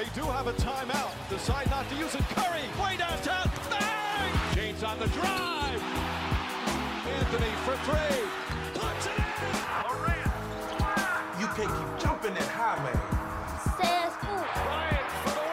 They do have a timeout. Decide not to use it. Curry, way downtown. Bang! James on the drive. Anthony for three. Puts it in. You can't keep jumping that high, man. Bryant for the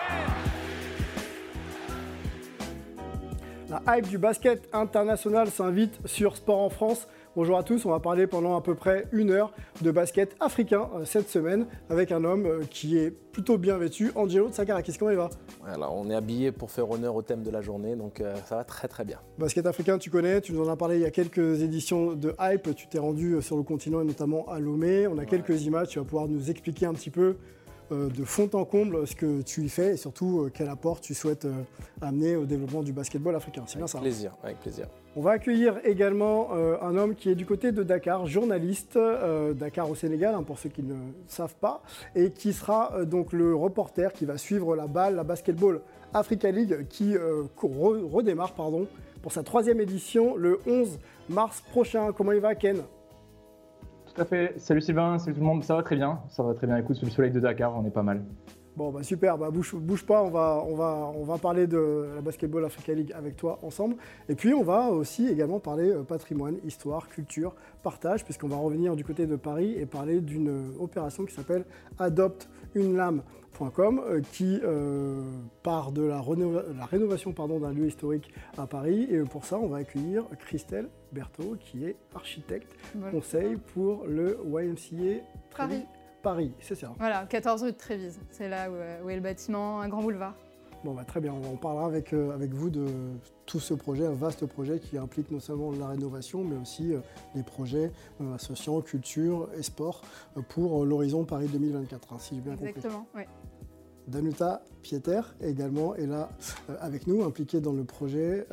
win. La hype du basket international s'invite sur Sport en France. Bonjour à tous, on va parler pendant à peu près une heure de basket africain euh, cette semaine avec un homme euh, qui est plutôt bien vêtu, Angelo Tsagarakis. Comment il va Voilà, on est habillé pour faire honneur au thème de la journée, donc euh, ça va très très bien. Basket africain, tu connais, tu nous en as parlé il y a quelques éditions de Hype, tu t'es rendu sur le continent et notamment à Lomé. On a quelques images, tu vas pouvoir nous expliquer un petit peu euh, de fond en comble ce que tu y fais et surtout euh, quel apport tu souhaites euh, amener au développement du basketball africain. C'est bien ça hein Plaisir, avec plaisir. On va accueillir également euh, un homme qui est du côté de Dakar, journaliste, euh, Dakar au Sénégal, hein, pour ceux qui ne savent pas, et qui sera euh, donc le reporter qui va suivre la balle, la Basketball Africa League, qui redémarre pardon, pour sa troisième édition le 11 mars prochain. Comment il va, Ken? Tout à fait. Salut Sylvain, salut tout le monde. Ça va très bien. Ça va très bien. Écoute, sous le soleil de Dakar, on est pas mal. Bon, bah super, bah, bouge, bouge pas, on va, on, va, on va parler de la Basketball Africa League avec toi ensemble. Et puis, on va aussi également parler euh, patrimoine, histoire, culture, partage, puisqu'on va revenir du côté de Paris et parler d'une euh, opération qui s'appelle adopteunelame.com, euh, qui euh, part de la, rénova- la rénovation d'un lieu historique à Paris. Et pour ça, on va accueillir Christelle Berthaud, qui est architecte, conseil pour le YMCA Paris. Paris, c'est ça. Voilà, 14 rue de Trévise. C'est là où, euh, où est le bâtiment, un grand boulevard. Bon, bah, très bien, on parlera avec, euh, avec vous de tout ce projet, un vaste projet qui implique non seulement la rénovation, mais aussi euh, les projets euh, associant culture et sport pour l'horizon Paris 2024, hein, si j'ai bien compris. Exactement, oui. Danuta Pieter également est là avec nous, impliquée dans le projet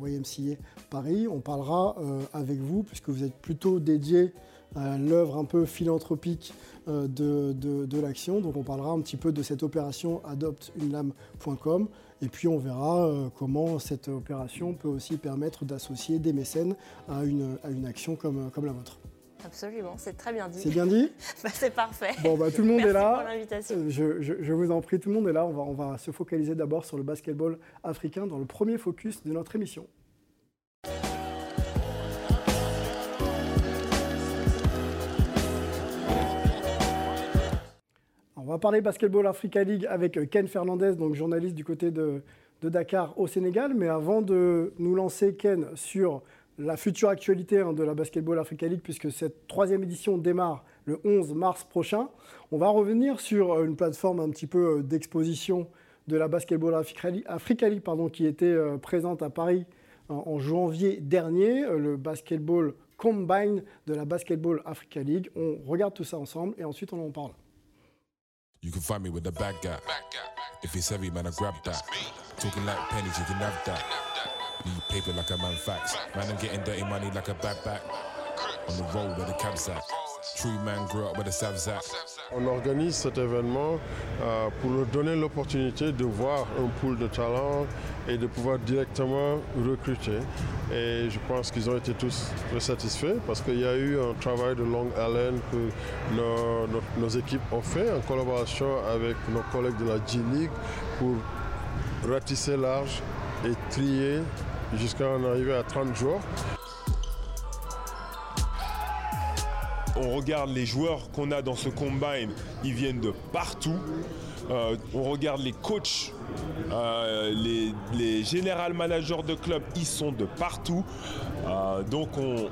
YMCA Paris. On parlera avec vous, puisque vous êtes plutôt dédié l'œuvre un peu philanthropique euh, de, de- de l'action. Donc on parlera un petit peu de cette opération adopteunelame.com et puis on verra euh, comment cette opération peut aussi permettre d'associer des mécènes à une, à une action comme, comme la vôtre. Absolument, c'est très bien dit. C'est bien dit? Bah, c'est parfait. Bon, bah, tout le monde Merci est là. pour l'invitation. Euh, Je, je- je vous en prie, tout le monde est là. On va, on va se focaliser d'abord sur le basketball africain dans le premier focus de notre émission. On va parler Basketball Africa League avec euh, Ken Fernandez, donc journaliste du côté de, Dakar au Sénégal. Mais avant de nous lancer, Ken, sur la future actualité hein, de la Basketball Africa League, puisque cette troisième édition démarre le 11 mars prochain, on va revenir sur euh, une plateforme un petit peu euh, d'exposition de la Basketball Africa League, pardon, qui était présente à Paris en, en janvier dernier, le Basketball Combine de la Basketball Africa League. On regarde tout ça ensemble et ensuite on en parle. You can find me with the bad guy. If it's heavy, man, I grab that. Talking like pennies, you can have that. Need paper like a man facts. Man, I'm getting dirty money like a bad back. On the road where the cab's at. True man grew up where the sav's at. On organise cet événement euh, pour leur donner l'opportunité de voir un pool de talents et de pouvoir directement recruter. Et je pense qu'ils ont été tous très satisfaits parce qu'il y a eu un travail de longue haleine que nos, équipes ont fait en collaboration avec nos collègues de la G-League pour ratisser large et trier jusqu'à en arriver à 30 joueurs. On regarde les joueurs qu'on a dans ce combine, ils viennent de partout. Euh, on regarde les coachs, euh, les, général managers de clubs, ils sont de partout. Euh, donc on,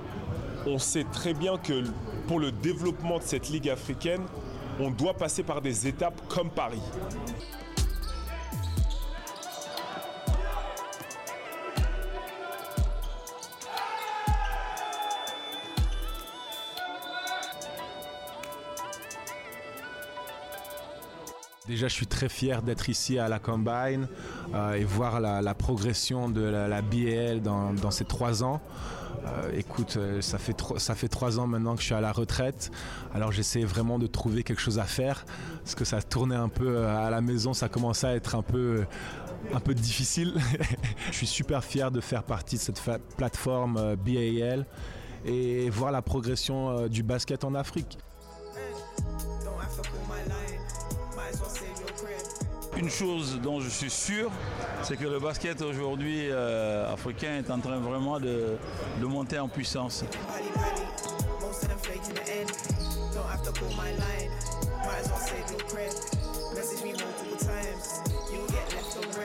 on sait très bien que pour le développement de cette ligue africaine, on doit passer par des étapes comme Paris. Déjà, je suis très fier d'être ici à la Combine euh, et voir la, progression de la, la BAL dans, ces trois ans. Euh, écoute, euh, ça fait, ça fait trois ans maintenant que je suis à la retraite. Alors j'essaie vraiment de trouver quelque chose à faire parce que ça tournait un peu à la maison, ça commençait à être un peu, un peu difficile. je suis super fier de faire partie de cette plateforme BAL et voir la progression du basket en Afrique. Une chose dont je suis sûr, c'est que le basket aujourd'hui euh, africain est en train vraiment de, de monter en puissance.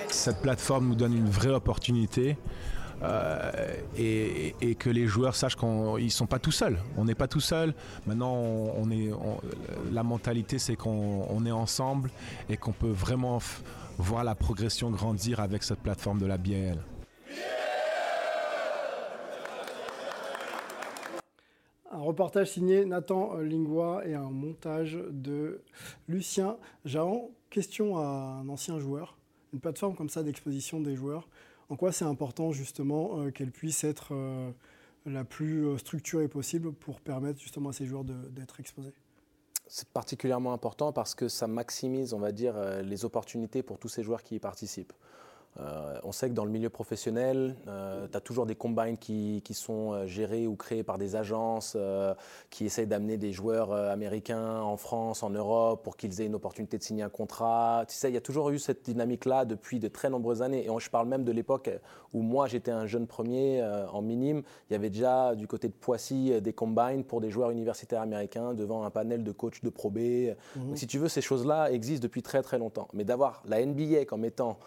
Cette plateforme nous donne une vraie opportunité. Euh, et, que les joueurs sachent qu'ils ne sont pas tout seuls. On n'est pas tout seul. Maintenant, la mentalité, c'est qu'on on est ensemble et qu'on peut vraiment voir la progression grandir avec cette plateforme de la BL. Un reportage signé Nathan Lingua et un montage de Lucien Jahan. Question à un ancien joueur, une plateforme comme ça d'exposition des joueurs. En quoi c'est important justement euh, qu'elle puisse être euh, la plus euh, structurée possible pour permettre justement à ces joueurs d'être exposés? C'est particulièrement important parce que ça maximise, on va dire, les opportunités pour tous ces joueurs qui y participent. Euh, on sait que dans le milieu professionnel, tu as toujours des combines qui, qui sont euh, gérés ou créés par des agences euh, qui essayent d'amener des joueurs euh, américains en France, en Europe, pour qu'ils aient une opportunité de signer un contrat. Tu sais, il y a toujours eu cette dynamique-là depuis de très nombreuses années. Et on- je parle même de l'époque où moi j'étais un jeune premier euh, en minime. Il y avait déjà du côté de Poissy euh, des combines pour des joueurs universitaires américains devant un panel de coachs de Pro B. Mhm. Donc, si tu veux, ces choses-là existent depuis très très longtemps. Mais d'avoir la NBA comme étant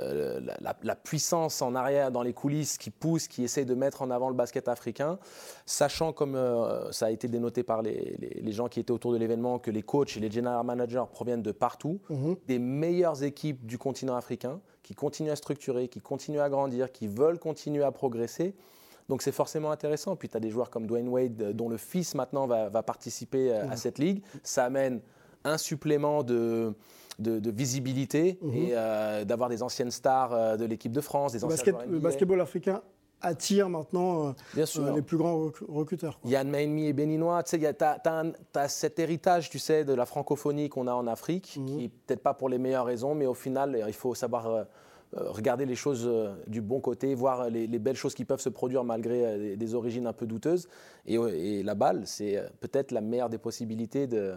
euh, la, puissance en arrière dans les coulisses qui pousse, qui essaie de mettre en avant le basket africain, sachant comme euh, ça a été dénoté par les, les- les gens qui étaient autour de l'événement que les coachs et les general managers proviennent de partout, des meilleures équipes du continent africain qui continuent à structurer, qui continuent à grandir, qui veulent continuer à progresser. Donc c'est forcément intéressant. Puis tu as des joueurs comme Dwayne Wade, euh, dont le fils maintenant va, va participer à Mhm. cette ligue. Ça amène un supplément de, de, de visibilité Mhm. et euh, d'avoir des anciennes stars euh, de l'équipe de France, des le, anciens basket- le basketball africain attire maintenant euh, Bien sûr. les plus grands recru- recruteurs. quoi. Yann Maenmi est béninois. Tu sais, tu as, cet héritage, tu sais, de la francophonie qu'on a en Afrique, Mhm. qui peut-être pas pour les meilleures raisons, mais au final, il faut savoir regarder les choses du bon côté, voir les, les belles choses qui peuvent se produire malgré des, des origines un peu douteuses. Et, et la balle, c'est peut-être la meilleure des possibilités de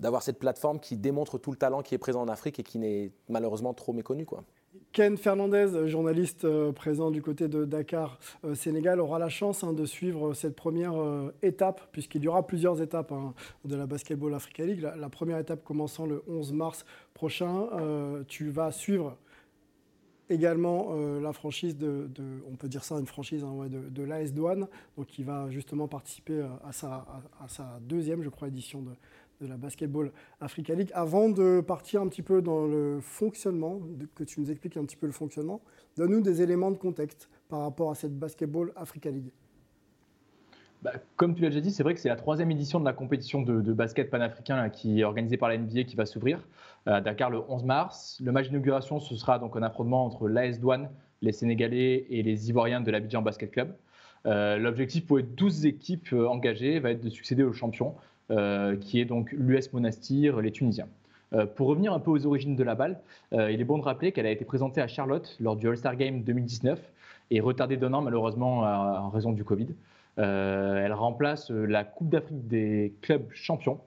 d'avoir cette plateforme qui démontre tout le talent qui est présent en Afrique et qui n'est malheureusement trop méconnu. Quoi. Ken Fernandez, journaliste euh, présent du côté de Dakar, euh, Sénégal, aura la chance hein, de suivre cette première euh, étape, puisqu'il y aura plusieurs étapes hein, de la Basketball Africa League. La, première étape commençant le 11 mars prochain. Euh, tu vas suivre également euh, la franchise de, on peut dire ça, une franchise hein, de, l'AS Douane, donc qui va justement participer euh, à sa, à sa deuxième, je crois, édition de, de la Basketball Africa League. Avant de partir un petit peu dans le fonctionnement, que tu nous expliques un petit peu le fonctionnement, donne-nous des éléments de contexte par rapport à cette Basketball Africa League. Bah, comme tu l'as déjà dit, c'est vrai que c'est la troisième édition de la compétition de, basket panafricain là, qui est organisée par la NBA qui va s'ouvrir euh, à Dakar le 11 mars. Le match d'inauguration, ce sera donc un affrontement entre l'AS Douane, les Sénégalais et les Ivoiriens de l'Abidjan Basket Club. Euh, L'objectif pour les 12 équipes euh, engagées va être de succéder au champion, euh, qui est donc l'US Monastir, les Tunisiens. Euh, pour revenir un peu aux origines de la balle, euh, il est bon de rappeler qu'elle a été présentée à Charlotte lors du All-Star Game 2019 et retardée d'un an malheureusement en raison du Covid. Euh, elle remplace euh, la Coupe d'Afrique des clubs champions, euh,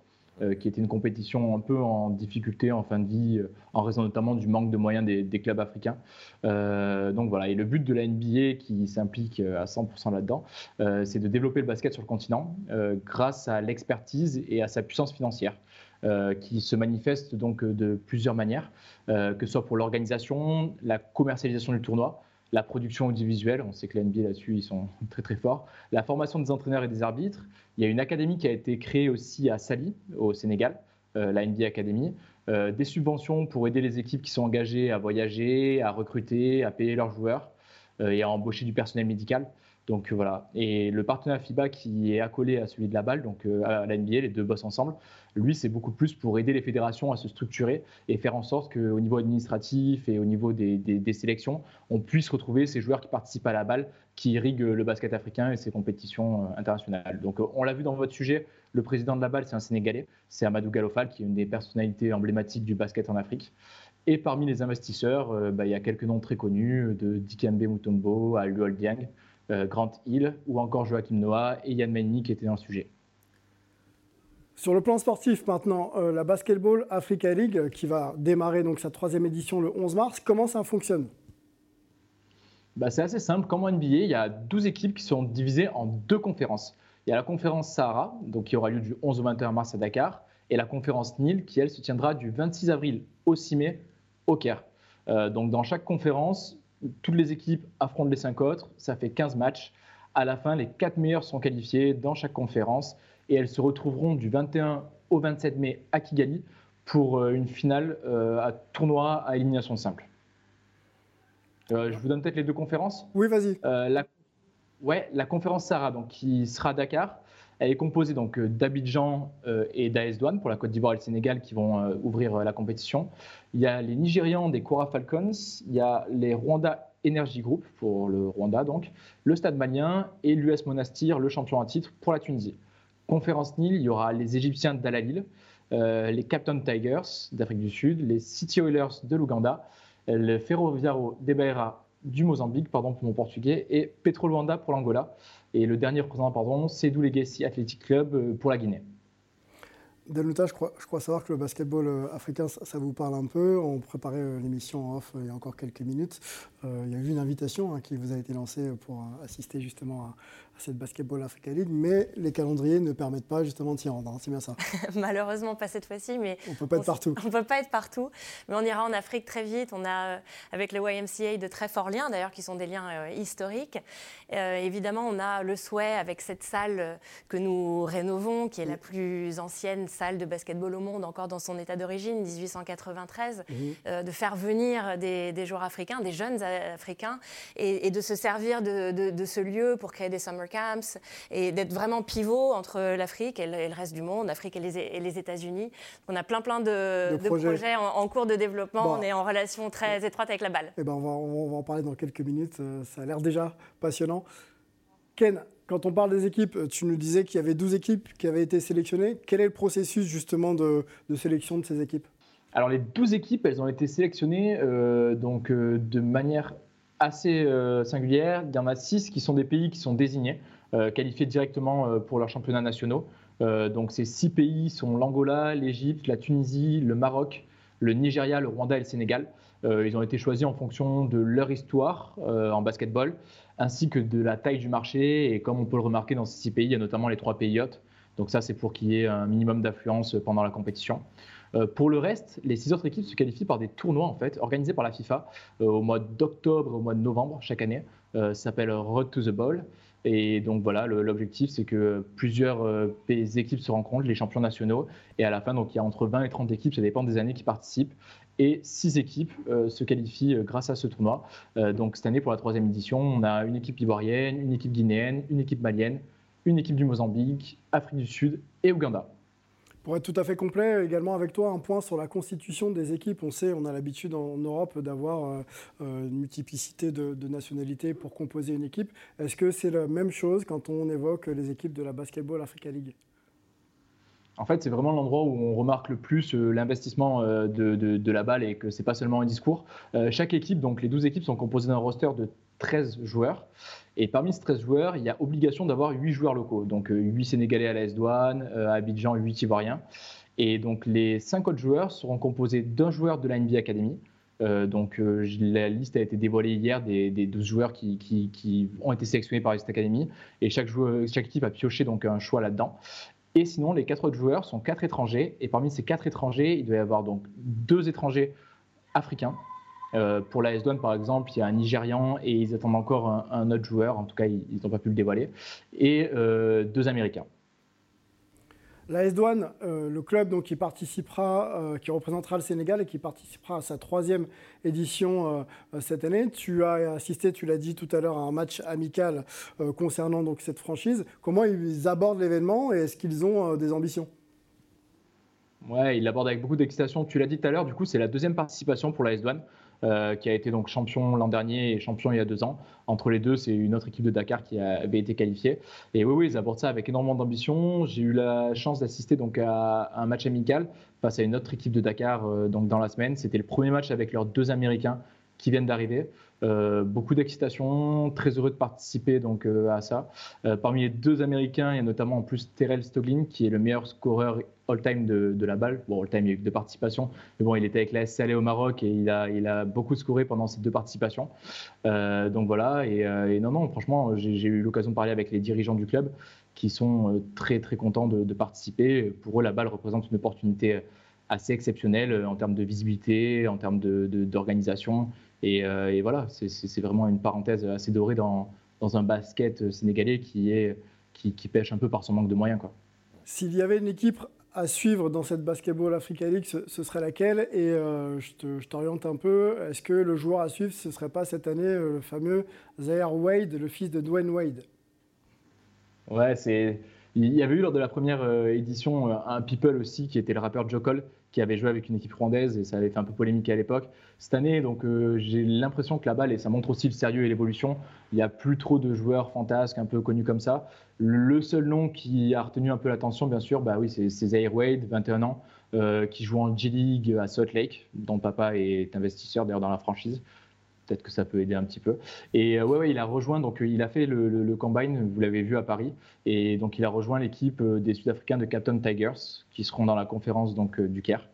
qui était une compétition un peu en difficulté en fin de vie, euh, en raison notamment du manque de moyens des, clubs africains. Euh, donc voilà, et le but de la NBA qui s'implique euh, à 100% là-dedans, euh, c'est de développer le basket sur le continent euh, grâce à l'expertise et à sa puissance financière. euh, qui se manifeste donc euh, de plusieurs manières, euh, que ce soit pour l'organisation, la commercialisation du tournoi, la production audiovisuelle, on sait que la NBA là-dessus, ils sont très très forts, la formation des entraîneurs et des arbitres. Il y a une académie qui a été créée aussi à Sali, au Sénégal, euh, la NBA Academy. Euh, des subventions pour aider les équipes qui sont engagées à voyager, à recruter, à payer leurs joueurs euh, et à embaucher du personnel médical. Donc euh, voilà. Et le partenaire FIBA qui est accolé à celui de la balle, donc euh, à la NBA, les deux bossent ensemble, lui, c'est beaucoup plus pour aider les fédérations à se structurer et faire en sorte qu'au niveau administratif et au niveau des, des- sélections, on puisse retrouver ces joueurs qui participent à la balle, qui irriguent le basket africain et ses compétitions euh, internationales. Donc on l'a vu dans votre sujet, le président de la balle, c'est un Sénégalais, c'est Amadou Galofal, qui est une des personnalités emblématiques du basket en Afrique. Et parmi les investisseurs, bah, il y a quelques noms très connus, de Dikembe Mutombo à Luol Dieng, Grant Hill ou encore Joachim Noah et Yann Menni qui étaient dans le sujet. Sur le plan sportif maintenant, euh, la Basketball Africa League euh, qui va démarrer donc sa troisième édition le 11 mars, comment ça fonctionne? Bah, C'est assez simple. Comme en NBA, il y a 12 équipes qui sont divisées en deux conférences. Il y a la conférence Sahara, donc qui aura lieu du 11 au 21 mars à Dakar, et la conférence Nil, qui elle se tiendra du 26 avril au 6 mai au Caire. Euh, donc dans chaque conférence, toutes les équipes affrontent les cinq autres, ça fait 15 matchs. À la fin, les quatre meilleurs sont qualifiés dans chaque conférence et elles se retrouveront du 21 au 27 mai à Kigali pour euh, une finale euh, à tournoi à élimination simple. je vous donne peut-être les deux conférences? Oui, vas-y. la, ouais, la conférence Sarah, donc, qui sera à Dakar, elle est composée donc euh, d'Abidjan euh, et d'AS Douane pour la Côte d'Ivoire et le Sénégal qui vont euh, ouvrir la compétition. Il y a les Nigérians des Cora Falcons, il y a les Rwanda Energy Group pour le Rwanda donc, le Stade Malien et l'US Monastir, le champion à titre pour la Tunisie. Conférence Nil, il y aura les Égyptiens d'Al-Alil, les Captain Tigers d'Afrique du Sud, les City Oilers de l'Ouganda, le Ferroviaro de Beira du Mozambique, pardon pour mon portugais, et Petro Luanda pour l'Angola. Et le dernier représentant, pardon, c'est Legacy Athletic Club euh, pour la Guinée. Danuta, je crois, je crois, savoir que le basketball euh, africain, ça, vous parle un peu. On préparait euh, l'émission off il y a encore quelques minutes. il y a eu une invitation hein, qui vous a été lancée pour assister justement à, cette Basketball Africa League, mais les calendriers ne permettent pas justement de s'y rendre. Hein, c'est bien ça. Malheureusement, pas cette fois-ci, mais on peut pas être partout. On peut pas être partout, mais on ira en Afrique très vite. On a euh, avec le YMCA de très forts liens, d'ailleurs, qui sont des liens euh, historiques. Euh, évidemment, on a le souhait avec cette salle que nous rénovons, qui est la plus ancienne salle de basketball au monde, encore dans son état d'origine, 1893, de faire venir des, joueurs africains, des jeunes africains, et, de se servir de, de, ce lieu pour créer des summer camps et d'être vraiment pivot entre l'Afrique et, le reste du monde, l'Afrique et les, États-Unis. On a plein plein de, projets, en, cours de développement. On est en relation très étroite avec la balle. Eh ben on, va, on va en parler dans quelques minutes. Euh, ça a l'air déjà passionnant. Ken, quand on parle des équipes, tu nous disais qu'il y avait 12 équipes qui avaient été sélectionnées. Quel est le processus justement de, sélection de ces équipes? Alors les 12 équipes, elles ont été sélectionnées euh, donc, euh, de manière assez euh, singulière. Il y en a six qui sont des pays qui sont désignés, euh, qualifiés directement euh, pour leurs championnats nationaux. donc ces six pays sont l'Angola, l'Égypte, la Tunisie, le Maroc, le Nigeria, le Rwanda et le Sénégal. ils ont été choisis en fonction de leur histoire en basketball, ainsi que de la taille du marché. Et comme on peut le remarquer dans ces six pays, il y a notamment les trois pays hôtes. Donc ça, c'est pour qu'il y ait un minimum d'affluence pendant la compétition. Euh, pour le reste, les six autres équipes se qualifient par des tournois en fait, organisés par la FIFA euh, au mois d'octobre au mois de novembre chaque année. Euh, ça s'appelle Road to the Ball. Et donc voilà, l'objectif c'est que plusieurs équipes se rencontrent, les champions nationaux, et à la fin, donc il y a entre 20 et 30 équipes, ça dépend des années qui participent, et six équipes se qualifient grâce à ce tournoi. donc cette année, pour la troisième édition, on a une équipe ivoirienne, une équipe guinéenne, une équipe malienne, une équipe du Mozambique, Afrique du Sud et Ouganda. Pour être tout à fait complet, également avec toi, un point sur la constitution des équipes. On sait, on a l'habitude en Europe d'avoir euh, euh, une multiplicité de, nationalités pour composer une équipe. Est-ce que c'est la même chose quand on évoque les équipes de la Basketball Africa League? En fait, c'est vraiment l'endroit où on remarque le plus euh, l'investissement de, la balle et que c'est pas seulement un discours. chaque équipe, donc les 12 équipes, sont composées d'un roster de 13 joueurs. Et parmi ces 13 joueurs, il y a obligation d'avoir 8 joueurs locaux. Donc 8 euh, Sénégalais à la S-Douane, euh, à Abidjan, 8 Ivoiriens. Et donc les 5 autres joueurs seront composés d'un joueur de la NBA Academy. Euh, donc la liste a été dévoilée hier des, 12 joueurs qui, ont été sélectionnés par cette Academy. Et chaque, chaque équipe a pioché donc un choix là-dedans. Et sinon, les 4 autres joueurs sont 4 étrangers. Et parmi ces 4 étrangers, il doit y avoir donc 2 étrangers africains euh, pour la S-Douane, par exemple, il y a un Nigérian et ils attendent encore un, autre joueur, en tout cas, ils n'ont pas pu le dévoiler, et euh, deux Américains. La S-Douane, euh, le club donc, qui participera, qui représentera le Sénégal et qui participera à sa troisième édition cette année. Tu as assisté, tu l'as dit tout à l'heure, à un match amical concernant donc, cette franchise. Comment ils abordent l'événement et est-ce qu'ils ont des ambitions? Ouais, ils l'abordent avec beaucoup d'excitation. Tu l'as dit tout à l'heure, du coup, c'est la deuxième participation pour la S-Douane. Euh, qui a été donc champion l'an dernier et champion il y a deux ans. Entre les deux, c'est une autre équipe de Dakar qui avait été qualifiée. Et oui, oui, ils abordent ça avec énormément d'ambition. J'ai eu la chance d'assister donc à un match amical face à une autre équipe de Dakar euh, donc dans la semaine. C'était le premier match avec leurs deux Américains qui viennent d'arriver. Euh, beaucoup d'excitation, très heureux de participer donc euh, à ça. Euh, parmi les deux Américains, il y a notamment en plus Terrell Stoglin, qui est le meilleur scoreur all-time de, la balle. Bon, all-time, il y a eu deux participations, mais bon, il était avec la SCL au Maroc et il a, beaucoup scoré pendant ces deux participations. donc voilà, et, non, non, franchement, j'ai eu l'occasion de parler avec les dirigeants du club qui sont très, très contents de, participer. Pour eux, la balle représente une opportunité assez exceptionnelle en termes de visibilité, en termes d'organisation. Et, voilà, c'est vraiment une parenthèse assez dorée dans, dans un basket sénégalais qui, est, qui, pêche un peu par son manque de moyens. S'il y avait une équipe à suivre dans cette Basketball Africa League, ce, serait laquelle? Et euh, je t'oriente un peu. Est-ce que le joueur à suivre, ce ne serait pas cette année euh, le fameux Zaire Wade, le fils de Dwayne Wade? Ouais, c'est. Il y avait eu lors de la première édition un People aussi qui était le rappeur Joe Cole qui avait joué avec une équipe rwandaise et ça avait fait un peu polémique à l'époque. Cette année, donc euh, j'ai l'impression que la balle, et ça montre aussi le sérieux et l'évolution, il n'y a plus trop de joueurs fantasques un peu connus comme ça. Le seul nom qui a retenu un peu l'attention, bien sûr, bah oui, c'est Zaire Wade, 21 ans, euh, qui joue en G-League à Salt Lake, dont papa est investisseur d'ailleurs dans la franchise peut-être que ça peut aider un petit peu. Et euh, ouais, il a rejoint, donc il a fait le, combine, vous l'avez vu à Paris, et donc il a rejoint l'équipe euh, des Sud-Africains de Captain Tigers, qui seront dans la conférence donc, euh, du Caire.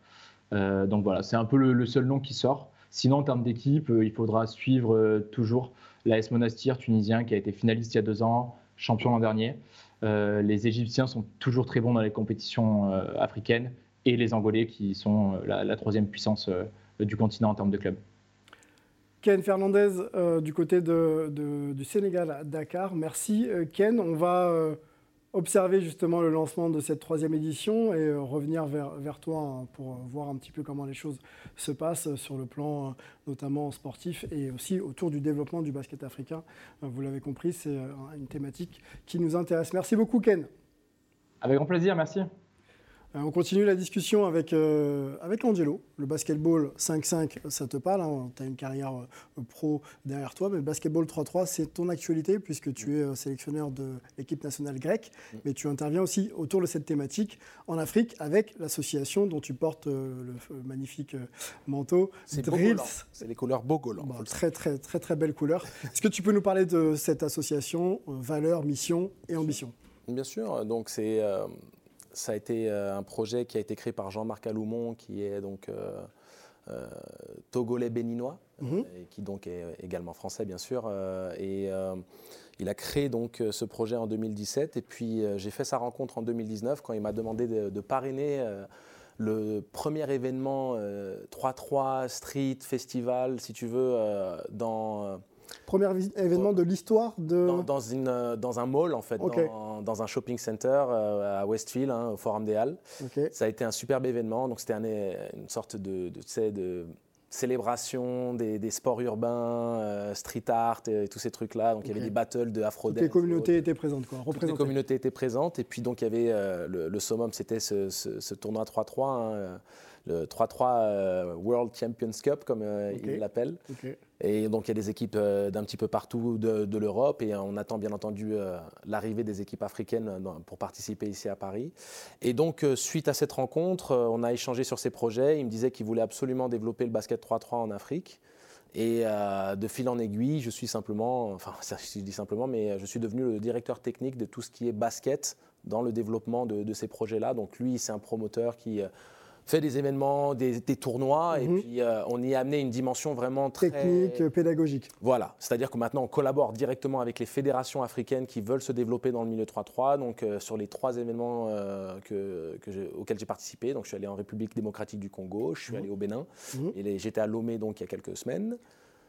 donc voilà, c'est un peu le, seul nom qui sort. Sinon, en termes d'équipe, il faudra suivre toujours l'AS Monastir tunisien, qui a été finaliste il y a deux ans, champion l'an dernier. les Égyptiens sont toujours très bons dans les compétitions africaines, et les Angolais, qui sont la, la troisième puissance du continent en termes de clubs. Ken Fernandez euh, du côté du Sénégal à Dakar. Merci euh, Ken. On va euh, observer justement le lancement de cette troisième édition et revenir vers, toi hein, pour voir un petit peu comment les choses se passent sur le plan notamment sportif et aussi autour du développement du basket africain. vous l'avez compris, c'est une thématique qui nous intéresse. Merci beaucoup Ken. Avec grand plaisir, merci. Euh, on continue la discussion avec, euh, avec Angelo. Le basketball 5-5, ça te parle. Hein. tu as une carrière euh, pro derrière toi. Mais le basketball 3-3, c'est ton actualité puisque tu es sélectionneur de l'équipe nationale grecque. Mais tu interviens aussi autour de cette thématique en Afrique avec l'association dont tu portes le magnifique manteau. C'est C'est les couleurs Bogolan. Bah, très, très, très, très belle couleur. Est-ce que tu peux nous parler de cette association, valeurs, mission et ambition Bien sûr. Donc, c'est ça a été euh, un projet qui a été créé par Jean-Marc Aloumon, qui est donc euh, euh, togolais béninois, mhm. et qui donc est également français bien sûr. et il a créé donc ce projet en 2017 et puis j'ai fait sa rencontre en 2019 quand il m'a demandé de, parrainer le premier événement 3-3 Street Festival, si tu veux, dans Premier événement de l'histoire de... Dans, une, euh, dans un mall, en fait, dans, un shopping center euh, à Westfield, hein, au Forum des Halles. Ça a été un superbe événement. Donc, c'était une sorte de, de, de célébration des, sports urbains, euh, street art et, tous ces trucs-là. Donc il y avait des battles de afro Toutes les communautés étaient présentes, quoi. Toutes les communautés étaient présentes. Et puis donc il y avait le, summum, c'était ce, tournoi 3-3 le 3-3 euh, World Champions Cup, comme euh, ils l'appellent. Et donc, il y a des équipes euh, d'un petit peu partout de, l'Europe et on attend bien entendu l'arrivée des équipes africaines pour participer ici à Paris. Et donc, suite à cette rencontre, on a échangé sur ces projets. Il me disait qu'il voulait absolument développer le basket 3-3 en Afrique. Et de fil en aiguille, je suis simplement, enfin, je dis simplement, mais je suis devenu le directeur technique de tout ce qui est basket dans le développement de, de ces projets-là. Donc lui, c'est un promoteur qui fait des événements, des, tournois, et mhm. puis euh, on y a amené une dimension vraiment très... Technique, pédagogique. Voilà, c'est-à-dire que maintenant on collabore directement avec les fédérations africaines qui veulent se développer dans le milieu 3-3, donc euh, sur les trois événements euh, que, auxquels j'ai participé, donc je suis allé en République démocratique du Congo, je suis mhm. allé au Bénin, mhm. et j'étais à Lomé donc il y a quelques semaines.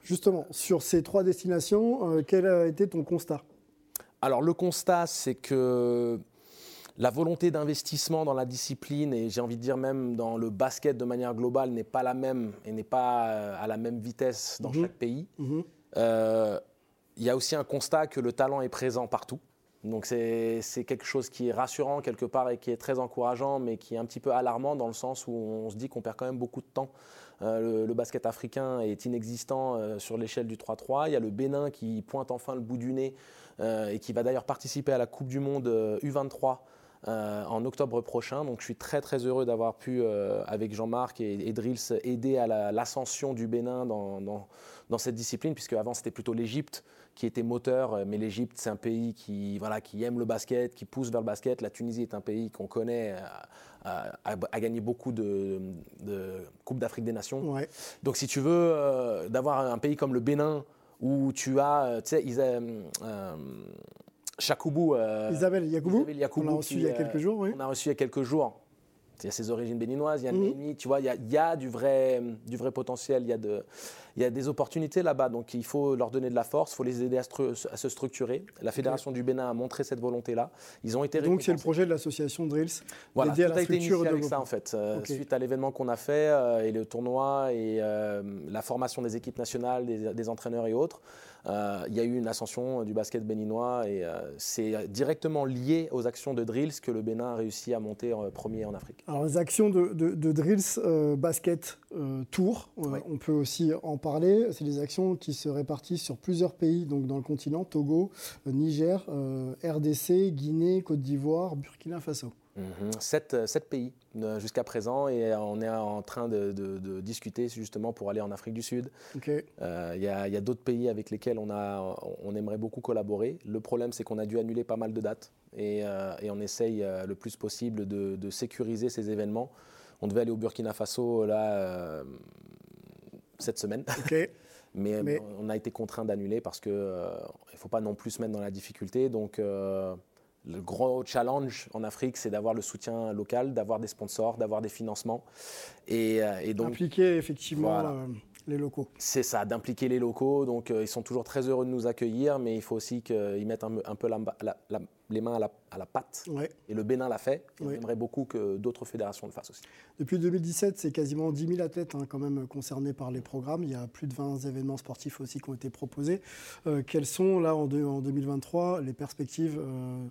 Justement, sur ces trois destinations, quel a été ton constat? Alors le constat, c'est que la volonté d'investissement dans la discipline, et j'ai envie de dire même dans le basket de manière globale, n'est pas la même et n'est pas euh, à la même vitesse dans mhm. chaque pays. Mhm. Euh, il y a aussi un constat que le talent est présent partout. Donc c'est quelque chose qui est rassurant quelque part et qui est très encourageant, mais qui est un petit peu alarmant dans le sens où on se dit qu'on perd quand même beaucoup de temps. Euh, le, basket africain est inexistant sur l'échelle du 3-3. Il y a le Bénin qui pointe enfin le bout du nez et qui va d'ailleurs participer à la Coupe du Monde U23 en octobre prochain. Donc je suis très très heureux d'avoir pu, avec Jean-Marc et, et, Drills, aider à l'ascension du Bénin dans, dans, cette discipline, puisque avant c'était plutôt l'Égypte qui était moteur, mais l'Égypte c'est un pays qui, voilà, qui aime le basket, qui pousse vers le basket. La Tunisie est un pays qu'on connaît, a, gagné beaucoup de, de Coupes d'Afrique des Nations. Donc si tu veux, d'avoir un pays comme le Bénin, où tu as, tu sais, euh, Chakoubou. Euh, Isabelle Yakoubou. On a reçu il y a quelques jours, oui. On a reçu il y a quelques jours. Il y a ses origines béninoises, il y a mmh. tu vois, il y a, il y a, du, vrai, du vrai potentiel, il y a de, il y a des opportunités là-bas, donc il faut leur donner de la force, il faut les aider à, se structurer. La Fédération du Bénin a montré cette volonté-là. Ils ont été Donc c'est le projet de l'association Drills Voilà, tout a été initié avec ça en fait. Euh, suite à l'événement qu'on a fait euh, et le tournoi et euh, la formation des équipes nationales, des, entraîneurs et autres, il y a eu une ascension du basket béninois et c'est directement lié aux actions de Drills que le Bénin a réussi à monter premier en Afrique. Alors les actions de, de Drills basket tour, on peut aussi en parler, c'est des actions qui se répartissent sur plusieurs pays donc dans le continent, Togo, euh, Niger, euh, RDC, Guinée, Côte d'Ivoire, Burkina Faso. Mhm. sept, pays euh, jusqu'à présent et on est en train de, discuter justement pour aller en Afrique du Sud. Il y a, d'autres pays avec lesquels on, a, on aimerait beaucoup collaborer. Le problème c'est qu'on a dû annuler pas mal de dates et, on essaye le plus possible de, sécuriser ces événements. On devait aller au Burkina Faso là cette semaine. mais, on a été contraint d'annuler parce qu'il euh, ne faut pas non plus se mettre dans la difficulté. Donc, euh, le gros challenge en Afrique, c'est d'avoir le soutien local, d'avoir des sponsors, d'avoir des financements. Et, euh, donc. Impliquer effectivement les locaux. C'est ça, d'impliquer les locaux. Donc, ils sont toujours très heureux de nous accueillir, mais il faut aussi qu'ils mettent un, peu les mains à la, à la pâte. Et le Bénin l'a fait. on aimerait beaucoup que d'autres fédérations le fassent aussi. Depuis 2017, c'est quasiment 10 000 athlètes hein, quand même concernés par les programmes. Il y a plus de 20 événements sportifs aussi qui ont été proposés. Euh, quelles sont, là, en, 2023, les perspectives euh,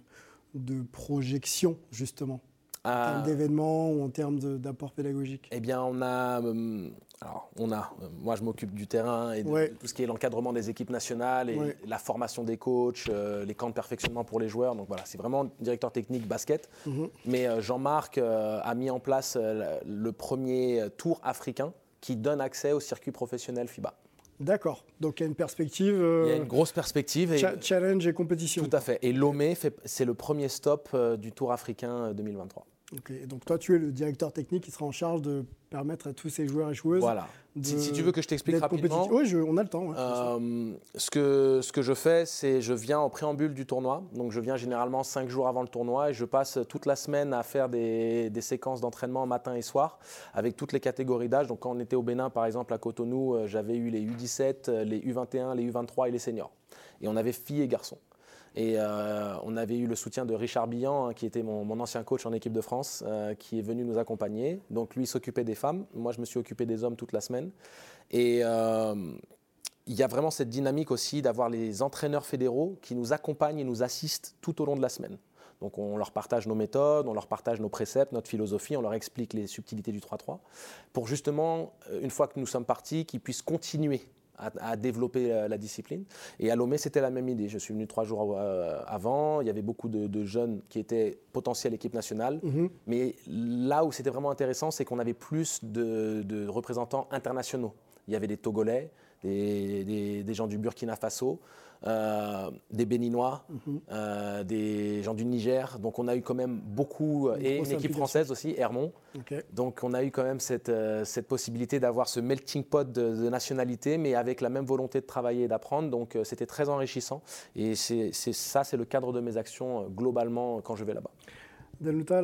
de projection, justement? En termes d'événements ou en termes d'apport pédagogique? Eh bien, on a, euh, alors, on a, euh, moi je m'occupe du terrain et de, tout ce qui est l'encadrement des équipes nationales et la formation des coachs, euh, les camps de perfectionnement pour les joueurs. Donc voilà, c'est vraiment directeur technique basket. Mhm. Mais Jean-Marc a mis en place le premier tour africain qui donne accès au circuit professionnel FIBA. D'accord. Donc il y a une perspective. il y a une grosse perspective. Et, challenge et compétition. Tout à fait. Et Lomé, c'est le premier stop du Tour africain 2023. Donc toi, tu es le directeur technique qui sera en charge de permettre à tous ces joueurs et joueuses. Voilà. si, tu veux que je t'explique rapidement. Oui, on a le temps. Euh, ce, que, ce que je fais, c'est je viens en préambule du tournoi. Donc je viens généralement cinq jours avant le tournoi et je passe toute la semaine à faire des, des séquences d'entraînement matin et soir avec toutes les catégories d'âge. Donc quand on était au Bénin, par exemple, à Cotonou, euh, j'avais eu les U17, euh, les U21, les U23 et les seniors. Et on avait filles et garçons. Et euh, on avait eu le soutien de Richard Billan, hein, qui était mon, ancien coach en équipe de France, euh, qui est venu nous accompagner. Donc lui s'occupait des femmes, moi je me suis occupé des hommes toute la semaine. Et euh, il y a vraiment cette dynamique aussi d'avoir les entraîneurs fédéraux qui nous accompagnent et nous assistent tout au long de la semaine. Donc on leur partage nos méthodes, on leur partage nos préceptes, notre philosophie, on leur explique les subtilités du 3-3, pour justement, une fois que nous sommes partis, qu'ils puissent continuer à, développer la discipline. Et à Lomé, c'était la même idée. Je suis venu trois jours euh, avant. Il y avait beaucoup de, jeunes qui étaient potentiels équipe nationale. Mhm. Mais là où c'était vraiment intéressant, c'est qu'on avait plus de, représentants internationaux. Il y avait des Togolais, des gens du Burkina Faso. Euh, des Béninois, mhm. euh, des gens du Niger. Donc on a eu quand même beaucoup, et une équipe française aussi, Hermont. Donc on a eu quand même cette, euh, cette possibilité d'avoir ce melting pot de, de nationalités, mais avec la même volonté de travailler et d'apprendre. Donc c'était très enrichissant. Et c'est ça, c'est le cadre de mes actions globalement quand je vais là-bas. Danuta,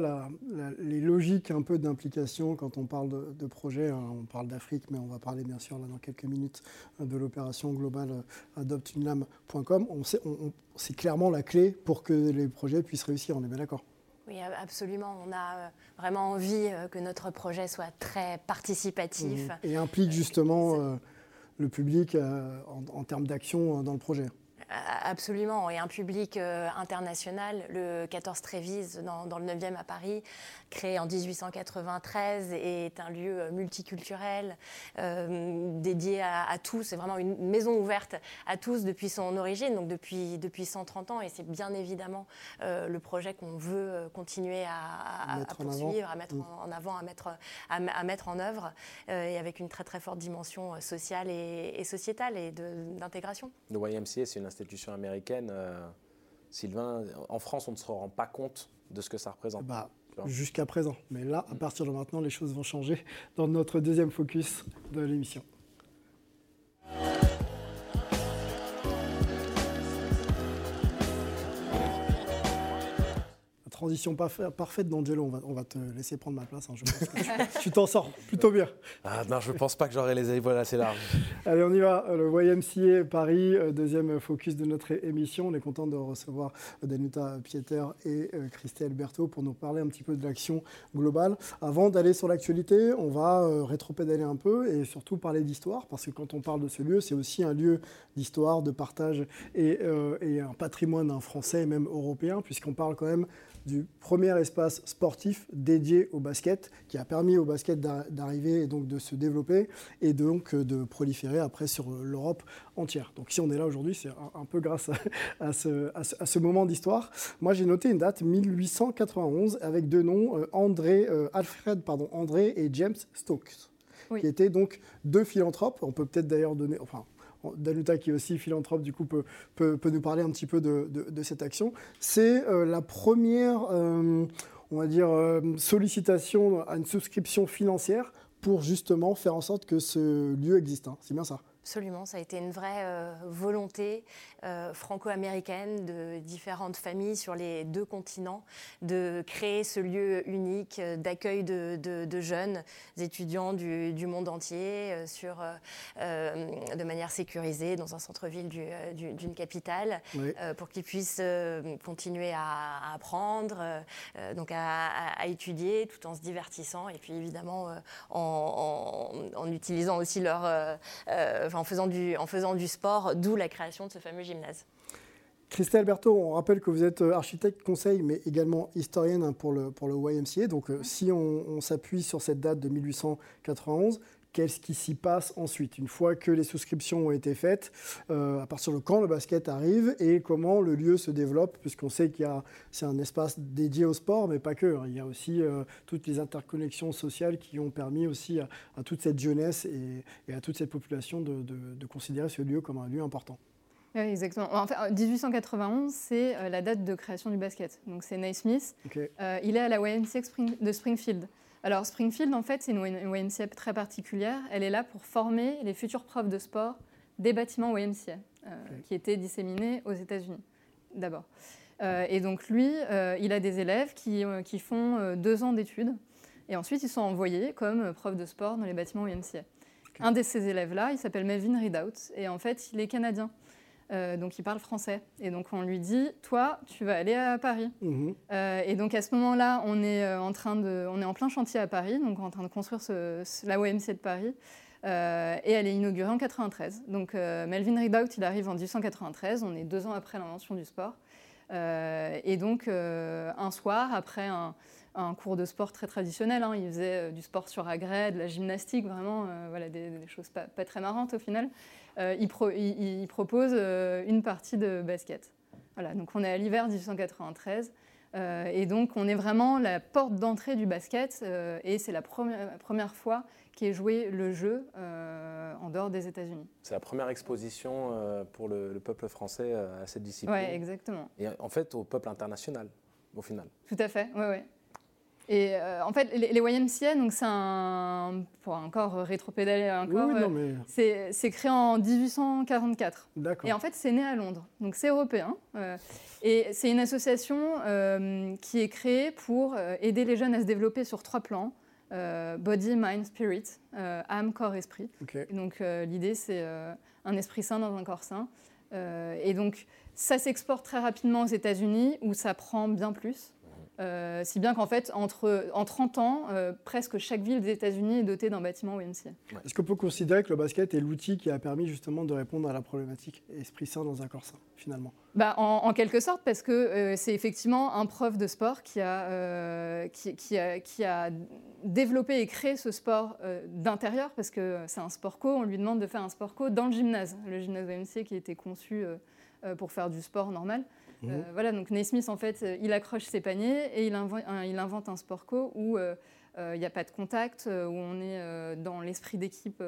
les logiques un peu d'implication quand on parle de, projet, hein, on parle d'Afrique, mais on va parler bien sûr là, dans quelques minutes de l'opération globale euh, adoptunelame.com. c'est clairement la clé pour que les projets puissent réussir, on est bien d'accord? Oui, absolument. On a euh, vraiment envie euh, que notre projet soit très participatif. Mmh. Et implique justement le public en, termes d'action dans le projet. Absolument, et un public international. Le 14 Trévise, dans, dans, le 9e à Paris, créé en 1893, est un lieu multiculturel, dédié à, à tous. C'est vraiment une maison ouverte à tous depuis son origine, donc depuis, depuis 130 ans, et c'est bien évidemment le projet qu'on veut continuer à, à poursuivre, à mettre en, avant, à mettre, à, mettre en œuvre, et avec une très très forte dimension sociale et, et sociétale et d'intégration. Le YMCA, c'est une institution américaine. Euh, Sylvain, en France, on ne se rend pas compte de ce que ça représente. Bah, Jusqu'à présent. Mais là, à partir de maintenant, les choses vont changer dans notre deuxième focus de l'émission. Transition parfaite d'Angelo. On va, on va te laisser prendre ma place. Hein, je pense que tu t'en sors plutôt bien. Ah, non, je ne pense pas que j'aurai les épaules assez larges. Allez, on y va. Le YMCA Paris, euh, deuxième focus de notre émission. On est content de recevoir Danuta Pieter et euh, Christelle Berthaud pour nous parler un petit peu de l'action globale. Avant d'aller sur l'actualité, on va euh, rétropédaler un peu et surtout parler d'histoire, parce que quand on parle de ce lieu, c'est aussi un lieu d'histoire, de partage et, et un patrimoine un français et même européen, puisqu'on parle quand même du premier espace sportif dédié au basket, qui a permis au basket d'arriver et donc de se développer et donc euh, de proliférer après sur l'Europe entière. Donc si on est là aujourd'hui, c'est un, peu grâce à, ce, à, ce, moment d'histoire. Moi, j'ai noté une date 1891 avec deux noms, euh, André, euh, Alfred pardon, André et James Stokes, qui étaient donc deux philanthropes. On peut peut-être d'ailleurs donner, enfin Danuta, qui est aussi philanthrope, du coup, peut, peut, nous parler un petit peu de, de, cette action. C'est euh, la première, euh, on va dire, euh, sollicitation à une souscription financière pour justement faire en sorte que ce lieu existe. Hein. C'est bien ça Absolument, ça a été une vraie euh, volonté euh, franco-américaine de différentes familles sur les deux continents de créer ce lieu unique euh, d'accueil de, jeunes étudiants du, monde entier sur, de manière sécurisée dans un centre-ville d'une capitale pour qu'ils puissent continuer à, apprendre, donc à, étudier tout en se divertissant et puis évidemment en, en, utilisant aussi leur en faisant du, en faisant du sport, d'où la création de ce fameux gymnase. Christelle Berthaud, on rappelle que vous êtes euh, architecte conseil, mais également historienne hein, pour le, pour le YMCA. Donc, euh, si on s'appuie sur cette date de 1891, qu'est-ce qui s'y passe ensuite, une fois que les souscriptions ont été faites, euh, à partir de quand le basket arrive et comment le lieu se développe, puisqu'on sait qu'il y a c'est un espace dédié au sport, mais pas que. Il y a aussi euh, toutes les interconnexions sociales qui ont permis aussi à, toute cette jeunesse et, à toute cette population de, considérer ce lieu comme un lieu important. Oui, exactement. En fait, 1891, c'est euh, la date de création du basket. Donc c'est Naismith. Smith. il est à la YMCA de Springfield. Alors Springfield, en fait, c'est une YMCA très particulière. Elle est là pour former les futurs profs de sport des bâtiments YMCA, euh, qui étaient disséminés aux États-Unis, d'abord. Euh, et donc lui, euh, il a des élèves qui, font deux ans d'études, et ensuite ils sont envoyés comme profs de sport dans les bâtiments YMCA. Un de ces élèves-là, il s'appelle Melvin Ridout, et en fait, il est canadien. Euh, donc il parle français. Et donc on lui dit, toi, tu vas aller à Paris. Mhm. Euh, et donc à ce moment-là, on est euh, en train de, on est en plein chantier à Paris, donc en train de construire la OMC de Paris. et elle est inaugurée en 93. Donc Melvin Ridout, il arrive en 1893. On est deux ans après l'invention du sport. et donc un soir, après un, cours de sport très traditionnel. Hein, il faisait du sport sur agrès, de la gymnastique, vraiment, voilà, des, choses pas, pas, très marrantes au final. Euh, il, propose euh, une partie de basket. Voilà, donc on est à l'hiver 1893. Euh, et donc, on est vraiment la porte d'entrée du basket, et c'est la première, première fois qu'est joué le jeu en dehors des États-Unis. C'est la première exposition pour le, peuple français à cette discipline. Oui, exactement. Et en fait, au peuple international, au final. Tout à fait, oui, oui. Et euh, en fait, les, YMCA, donc c'est un, pour encore rétropédaler encore, euh, c'est créé en 1844. Et en fait, c'est né à Londres, donc c'est européen. Euh, et c'est une association qui est créée pour aider les jeunes à se développer sur trois plans body, mind, spirit, âme, corps, esprit. donc l'idée, c'est un esprit sain dans un corps sain. et donc ça s'exporte très rapidement aux États-Unis où ça prend bien plus. Euh, si bien qu'en fait, entre, en 30 ans, euh, presque chaque ville des États-Unis est dotée d'un bâtiment OMC. Est-ce qu'on peut considérer que le basket est l'outil qui a permis justement de répondre à la problématique esprit sain dans un corps sain, finalement? Bah, en, quelque sorte, parce que euh, c'est effectivement un prof de sport qui a, qui, a, qui, a, développé et créé ce sport d'intérieur, parce que c'est un sport co, on lui demande de faire un sport co dans le gymnase, le gymnase OMC qui été conçu pour faire du sport normal. Euh, mhm. voilà, donc Naismith, en fait, il accroche ses paniers et il invente un, il invente un sport co où euh, euh, il n'y a pas de contact, où on est dans l'esprit d'équipe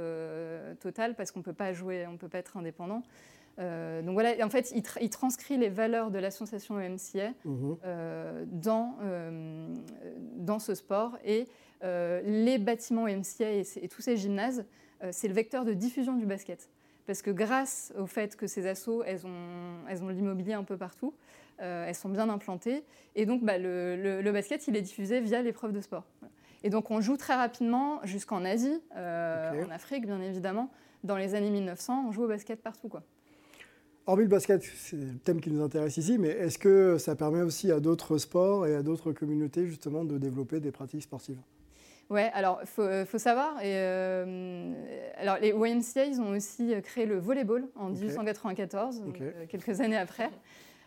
total parce qu'on ne peut pas jouer, on ne peut pas être indépendant. donc voilà, en fait, il, transcrit les valeurs de l'association OMCA mhm. dans, dans ce sport et les bâtiments OMCA et, et, tous ces gymnases, c'est le vecteur de diffusion du basket parce que grâce au fait que ces assos, elles ont, elles ont l'immobilier un peu partout, euh, elles sont bien implantées, et donc bah, le, basket, il est diffusé via l'épreuve de sport. Et donc on joue très rapidement jusqu'en Asie, euh, en Afrique bien évidemment. Dans les années 1900, on joue au basket partout. Quoi. Hormis le basket, c'est le thème qui nous intéresse ici, mais est-ce que ça permet aussi à d'autres sports et à d'autres communautés justement de développer des pratiques sportives? Ouais, alors il faut, euh, faut, savoir. Et, euh, alors les YMCA, ils ont aussi créé le volleyball en 1894, euh, quelques années après.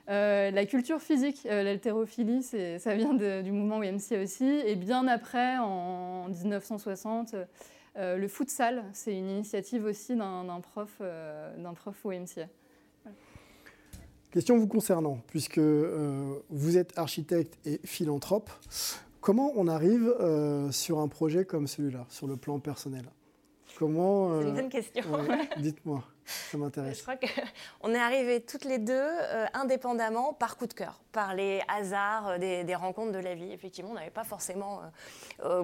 La culture physique, l'haltérophilie, ça vient du mouvement YMCA aussi. Et bien après, en 1960, le futsal, c'est une initiative aussi d'un prof, d'un prof YMCA. Question vous concernant, puisque vous êtes architecte et philanthrope. Comment on arrive euh, sur un projet comme celui-là, sur le plan personnel? Comment C'est une bonne question. Dites-moi. Ça m'intéresse. Je crois qu'on est arrivés toutes les deux euh, indépendamment par coup de cœur, par les hasards euh, des, rencontres de la vie. Effectivement, on n'avait pas forcément euh,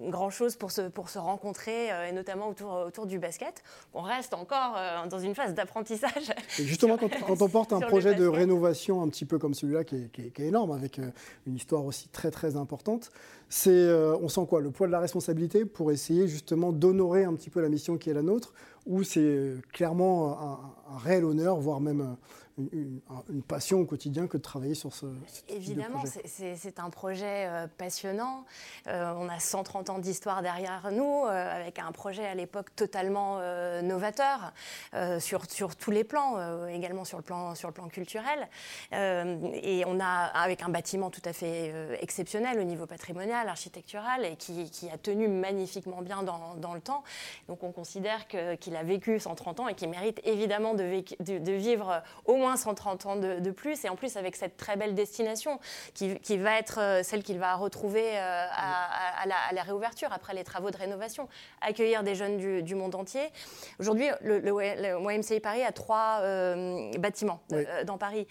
grand-chose pour se, pour se rencontrer, et notamment autour, autour du basket. On reste encore dans une phase d'apprentissage. justement, quand, quand, on porte un projet de rénovation un petit peu comme celui-là, qui, est énorme, avec une histoire aussi très très importante, c'est, on sent quoi? Le poids de la responsabilité pour essayer justement d'honorer un petit peu la mission qui est la nôtre? Où c'est clairement un, réel honneur, voire même une, passion au quotidien que de travailler sur ce, Évidemment, c'est un projet euh, passionnant. Euh, on a 130 ans d'histoire derrière nous, euh, avec un projet à l'époque totalement novateur sur, sur tous les plans, également sur le plan, sur le plan culturel. et on a, avec un bâtiment tout à fait exceptionnel au niveau patrimonial, architectural, et qui, qui a tenu magnifiquement bien dans, dans, le temps. Donc on considère qu'il a vécu 130 ans et qu'il mérite évidemment de, de, de vivre au moins 130 ans de, plus, et en plus avec cette très belle destination qui, va être euh, celle qu'il va retrouver euh, à, la, réouverture après les travaux de rénovation, accueillir des jeunes du, monde entier. Aujourd'hui, le, le, YMCA Paris a trois euh, bâtiments dans Paris.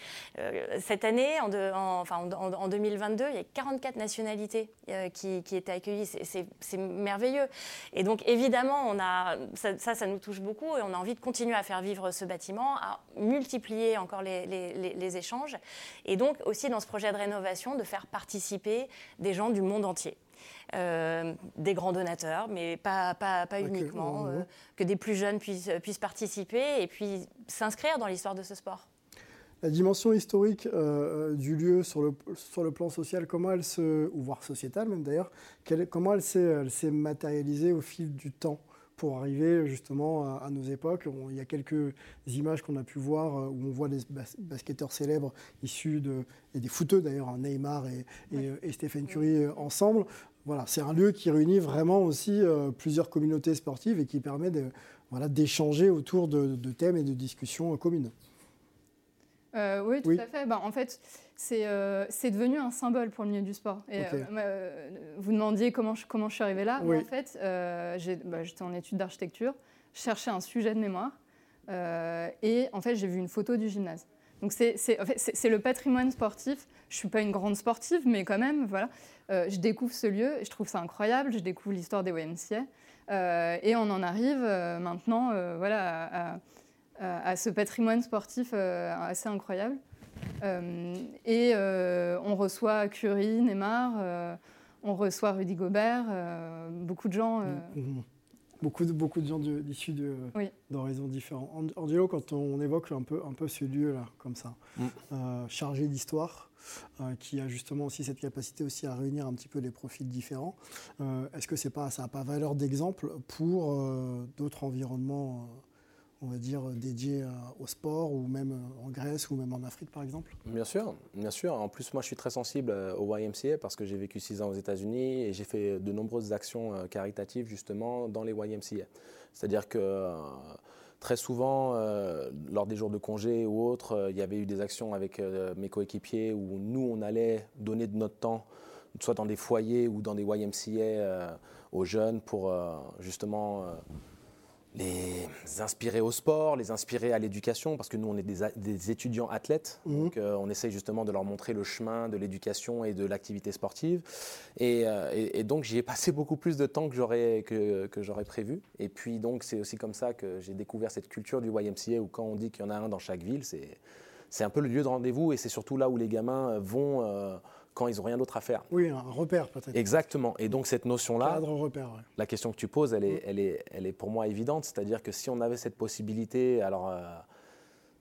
cette année, en, enfin, en, 2022, il y a 44 nationalités qui, étaient accueillies. C'est merveilleux. Et donc, évidemment, on a, ça, ça, ça, nous touche beaucoup et on a envie de continuer à faire vivre ce bâtiment, à multiplier encore les, échanges. Et donc aussi dans ce projet de rénovation, de faire participer des gens du monde entier. Euh, des grands donateurs, mais pas, pas, pas uniquement, euh, que des plus jeunes puissent, puissent participer et puis s'inscrire dans l'histoire de ce sport. La dimension historique euh, du lieu sur le, sur le plan social, comment elle se, ou voire sociétal même d'ailleurs, comment elle s'est matérialisée au fil du temps? Pour arriver justement à, nos époques. il y a quelques images qu'on a pu voir euh, où on voit des basketteurs célèbres issus de, et des footeux d'ailleurs, hein, Neymar et, et, Stephen Curry euh, ensemble. Voilà, c'est un lieu qui réunit vraiment aussi euh, plusieurs communautés sportives et qui permet de, voilà, d'échanger autour de, de, thèmes et de discussions communes. oui, tout à fait. Ben, en fait, euh, c'est devenu un symbole pour le milieu du sport. Et, euh, vous demandiez comment je, comment je suis arrivée là. en fait, euh, bah, j'étais en études d'architecture, je cherchais un sujet de mémoire, et en fait, j'ai vu une photo du gymnase. Donc c'est en fait, le patrimoine sportif. Je suis pas une grande sportive, mais quand même, voilà. je découvre ce lieu, et je trouve ça incroyable. Je découvre l'histoire des YMCA, et on en arrive maintenant, voilà, à, à, ce patrimoine sportif assez incroyable. Euh, et euh, on reçoit Curie, Neymar, euh, on reçoit Rudy Gobert, beaucoup de gens. beaucoup, de, beaucoup de gens issus d'horizons différents. Angelo, quand on évoque un peu, un peu ce lieu-là, comme ça, mm. euh, chargé d'histoire, euh, qui a justement aussi cette capacité aussi à réunir un petit peu les profils différents, euh, est-ce que c'est pas, ça n'a pas valeur d'exemple pour d'autres environnements on va dire, dédié au sport, ou même en Grèce, ou même en Afrique, par exemple? Bien sûr, bien sûr. En plus, moi, je suis très sensible euh, au YMCA parce que j'ai vécu six ans aux États-Unis et j'ai fait de nombreuses actions euh, caritatives, justement, dans les YMCA. C'est-à-dire que euh, très souvent, lors des jours de congé ou autres, il y avait eu des actions avec mes coéquipiers où nous, on allait donner de notre temps, soit dans des foyers ou dans des YMCA aux jeunes pour justement les inspirer au sport, les inspirer à l'éducation, parce que nous, on est des, étudiants athlètes, mhm. donc euh, on essaye justement de leur montrer le chemin de l'éducation et de l'activité sportive. Euh, et, donc, j'y ai passé beaucoup plus de temps que j'aurais, que, j'aurais prévu. Et puis, donc, c'est aussi comme ça que j'ai découvert cette culture du YMCA, où quand on dit qu'il y en a un dans chaque ville, c'est, c'est un peu le lieu de rendez-vous, et c'est surtout là où les gamins vont... Euh, quand ils n'ont rien d'autre à faire. Oui, un repère peut-être. Exactement. Et donc cette notion-là, cadre repère. La question que tu poses, elle est, elle est, elle est pour moi évidente. C'est-à-dire que si on avait cette possibilité, alors euh,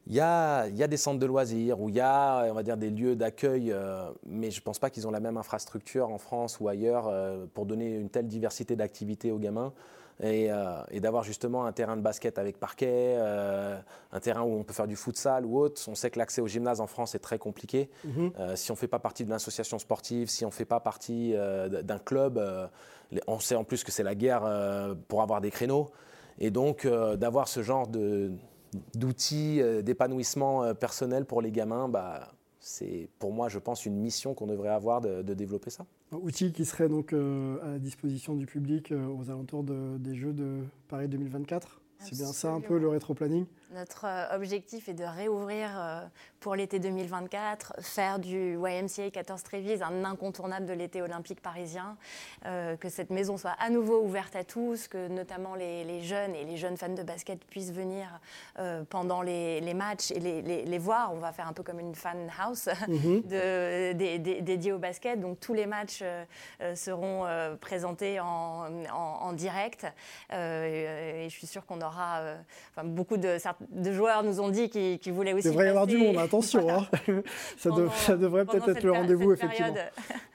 il y, a, y, a, des centres de loisirs ou il y a, on va dire, des lieux d'accueil, euh, mais je ne pense pas qu'ils ont la même infrastructure en France ou ailleurs euh, pour donner une telle diversité d'activités aux gamins. Euh, et, d'avoir justement un terrain de basket avec parquet, euh, un terrain où on peut faire du futsal ou autre. On sait que l'accès au gymnase en France est très compliqué. Mhm. Euh, si on ne fait pas partie d'une association sportive, si on ne fait pas partie d'un club, on sait en plus que c'est la guerre pour avoir des créneaux. Et donc d'avoir ce genre d'outils d'épanouissement personnel pour les gamins, bah, c'est pour moi, je pense, une mission qu'on devrait avoir de, développer ça. Un outil qui serait donc euh, à la disposition du public euh, aux alentours des Jeux de Paris 2024 C'est bien ça un peu le rétro-planning? Notre euh, objectif est de réouvrir euh, pour l'été 2024, faire du YMCA 14 Trévise un incontournable de l'été olympique parisien, euh, que cette maison soit à nouveau ouverte à tous, que notamment les, jeunes et les jeunes fans de basket puissent venir pendant les, matchs et les, voir. On va faire un peu comme une fan house mhm. dédiée au basket. Donc tous les matchs seront présentés en, direct. Et, je suis sûre qu'on aura beaucoup de de joueurs nous ont dit qu'ils voulaient aussi. Il devrait y avoir du monde, attention. Hein. ça, devrait peut-être être le rendez-vous, effectivement.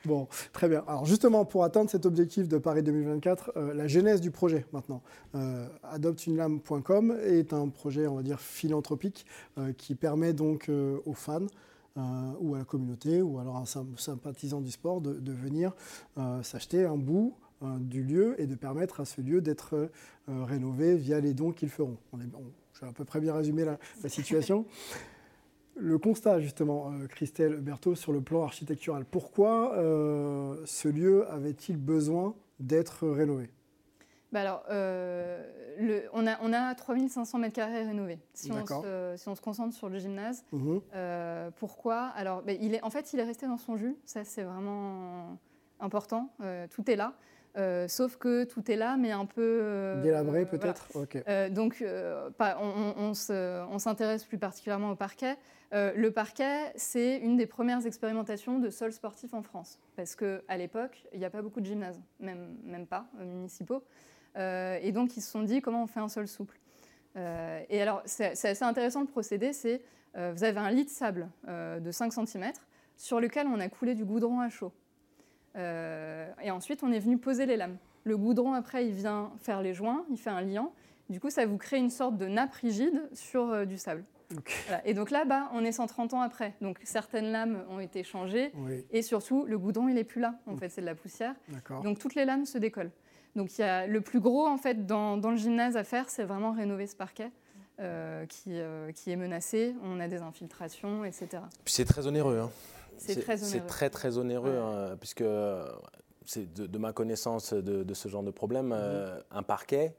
Bon, très bien. Alors, justement, pour atteindre cet objectif de Paris 2024, euh, la genèse du projet maintenant. Euh, adoptunelame.com est un projet, on va dire, philanthropique euh, qui permet donc aux fans. ou à la communauté, ou alors à un sympathisant du sport, de, de venir s'acheter un bout du lieu et de permettre à ce lieu d'être rénové via les dons qu'ils feront. On est, j'ai à peu près bien résumé la, situation. Le constat, justement, euh, Christelle Berthaud, sur le plan architectural, pourquoi euh, ce lieu avait-il besoin d'être rénové? Bah alors, euh, le, on, a, on a 3500 m2 rénovés, si on, se, si on, se, concentre sur le gymnase. Mhm. pourquoi? Alors, bah, il est, en fait, il est resté dans son jus, ça c'est vraiment important, tout est là. Euh, sauf que tout est là, mais un peu... Euh, Délabré peut-être? Euh, Donc, on, s'intéresse plus particulièrement au parquet. le parquet, c'est une des premières expérimentations de sol sportif en France. Parce qu'à l'époque, il n'y a pas beaucoup de gymnases, même, même pas municipaux. et donc, ils se sont dit, comment on fait un sol souple? Et alors, c'est assez intéressant le procédé, c'est, vous avez un lit de sable de 5 cm sur lequel on a coulé du goudron à chaud. Euh, et ensuite, on est venu poser les lames. Le goudron, après, il vient faire les joints, il fait un liant. Du coup, ça vous crée une sorte de nappe rigide sur euh, du sable. Et donc là, bas on est 130 ans après. Donc certaines lames ont été changées. Et surtout, le goudron, il n'est plus là. En fait, c'est de la poussière. Donc toutes les lames se décollent. Donc il y a le plus gros, en fait, dans, dans le gymnase à faire, c'est vraiment rénover ce parquet. Euh, qui, qui, est menacé, on a des infiltrations, etc. Puis c'est très onéreux. Hein. C'est très onéreux. C'est très très onéreux, hein, puisque c'est de, ma connaissance de, ce genre de problème, mhm. euh, un parquet,